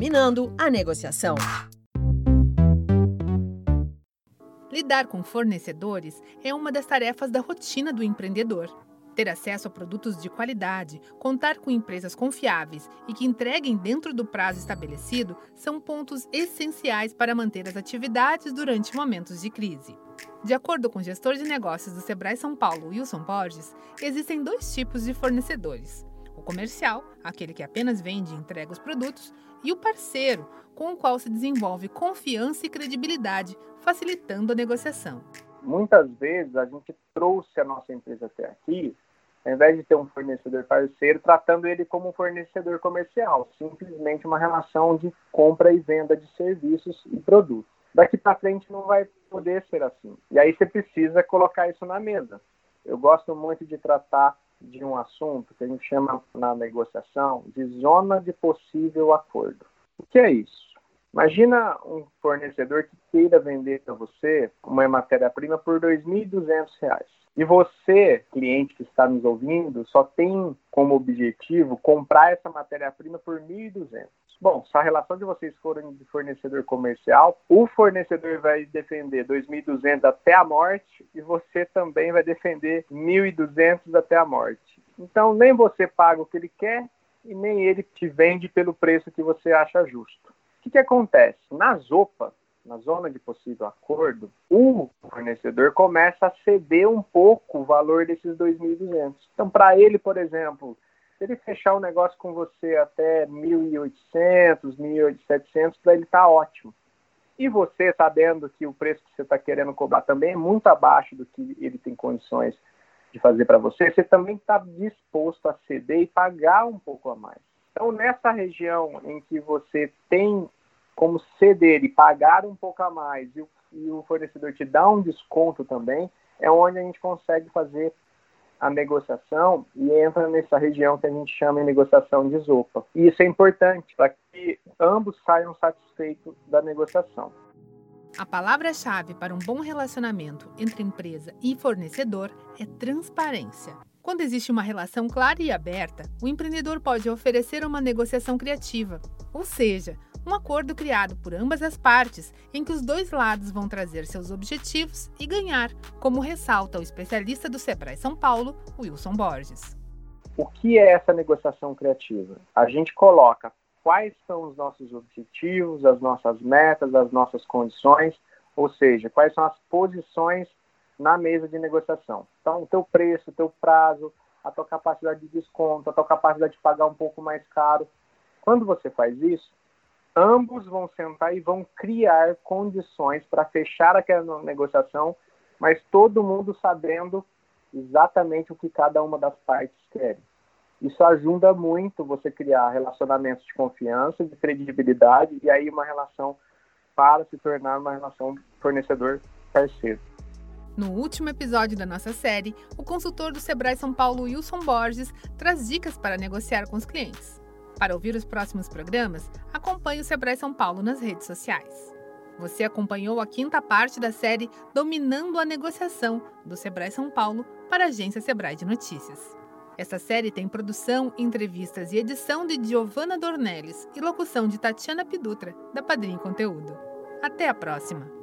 Dominando a negociação. Lidar com fornecedores é uma das tarefas da rotina do empreendedor. Ter acesso a produtos de qualidade, contar com empresas confiáveis e que entreguem dentro do prazo estabelecido são pontos essenciais para manter as atividades durante momentos de crise. De acordo com o gestor de negócios do Sebrae São Paulo, Wilson Borges, existem dois tipos de fornecedores: comercial, aquele que apenas vende e entrega os produtos, e o parceiro, com o qual se desenvolve confiança e credibilidade, facilitando a negociação. Muitas vezes a gente trouxe a nossa empresa até aqui, ao invés de ter um fornecedor parceiro, tratando ele como um fornecedor comercial, simplesmente uma relação de compra e venda de serviços e produtos. Daqui para frente não vai poder ser assim. E aí você precisa colocar isso na mesa. Eu gosto muito de tratar de um assunto que a gente chama na negociação de zona de possível acordo. O que é isso? Imagina um fornecedor que queira vender para você uma matéria-prima por R$ 2.200 e você, cliente que está nos ouvindo, só tem como objetivo comprar essa matéria-prima por 1.200. Bom, se a relação de vocês forem de fornecedor comercial, o fornecedor vai defender 2.200 até a morte e você também vai defender 1.200 até a morte. Então, nem você paga o que ele quer e nem ele te vende pelo preço que você acha justo. O que, que acontece? Na Zopa, na zona de possível acordo, o fornecedor começa a ceder um pouco o valor desses 2.200. Então, para ele, por exemplo, se ele fechar um negócio com você até 1.800, 1.700, para ele está ótimo. E você, sabendo que o preço que você está querendo cobrar também é muito abaixo do que ele tem condições de fazer para você, você também está disposto a ceder e pagar um pouco a mais. Então, nessa região em que você tem como ceder e pagar um pouco a mais e o, e o fornecedor te dá um desconto também, é onde a gente consegue fazer a negociação e entra nessa região que a gente chama de negociação de zopa. E isso é importante para que ambos saiam satisfeitos da negociação. A palavra-chave para um bom relacionamento entre empresa e fornecedor é transparência. Quando existe uma relação clara e aberta, o empreendedor pode oferecer uma negociação criativa, ou seja, um acordo criado por ambas as partes, em que os dois lados vão trazer seus objetivos e ganhar, como ressalta o especialista do Sebrae São Paulo, Wilson Borges. O que é essa negociação criativa? A gente coloca quais são os nossos objetivos, as nossas metas, as nossas condições, ou seja, quais são as posições na mesa de negociação. Então, o teu preço, o teu prazo, a tua capacidade de desconto, a tua capacidade de pagar um pouco mais caro. Quando você faz isso, ambos vão sentar e vão criar condições para fechar aquela negociação, mas todo mundo sabendo exatamente o que cada uma das partes quer. Isso ajuda muito você criar relacionamentos de confiança, de credibilidade e aí uma relação para se tornar uma relação fornecedor-parceiro. No último episódio da nossa série, o consultor do Sebrae São Paulo, Wilson Borges, traz dicas para negociar com os clientes. Para ouvir os próximos programas, acompanhe o Sebrae São Paulo nas redes sociais. Você acompanhou a quinta parte da série Dominando a Negociação, do Sebrae São Paulo, para a agência Sebrae de Notícias. Esta série tem produção, entrevistas e edição de Giovanna Dornelles e locução de Tatiana Pidutra, da Padrim Conteúdo. Até a próxima!